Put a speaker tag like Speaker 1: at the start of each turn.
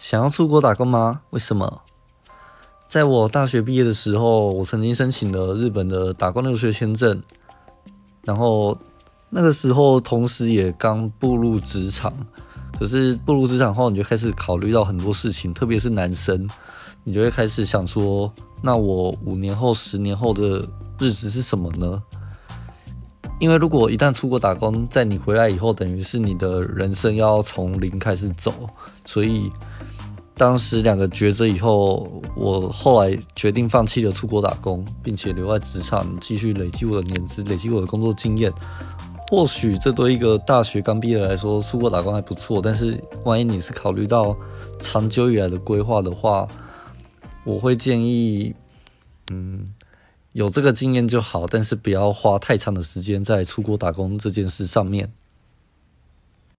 Speaker 1: 想要出国打工吗？为什么？在我大学毕业的时候，我曾经申请了日本的打工留学签证，然后那个时候同时也刚步入职场。可是步入职场后，你就开始考虑到很多事情，特别是男生，你就会开始想说：那我五年后、十年后的日子是什么呢？因为如果一旦出国打工，在你回来以后，等于是你的人生要从零开始走。所以当时两个抉择以后，我后来决定放弃了出国打工，并且留在职场继续累积我的年资，累积我的工作经验。或许这对一个大学刚毕业来说，出国打工还不错。但是万一你是考虑到长久以来的规划的话，我会建议，嗯。有这个经验就好，但是不要花太长的时间在出国打工这件事上面。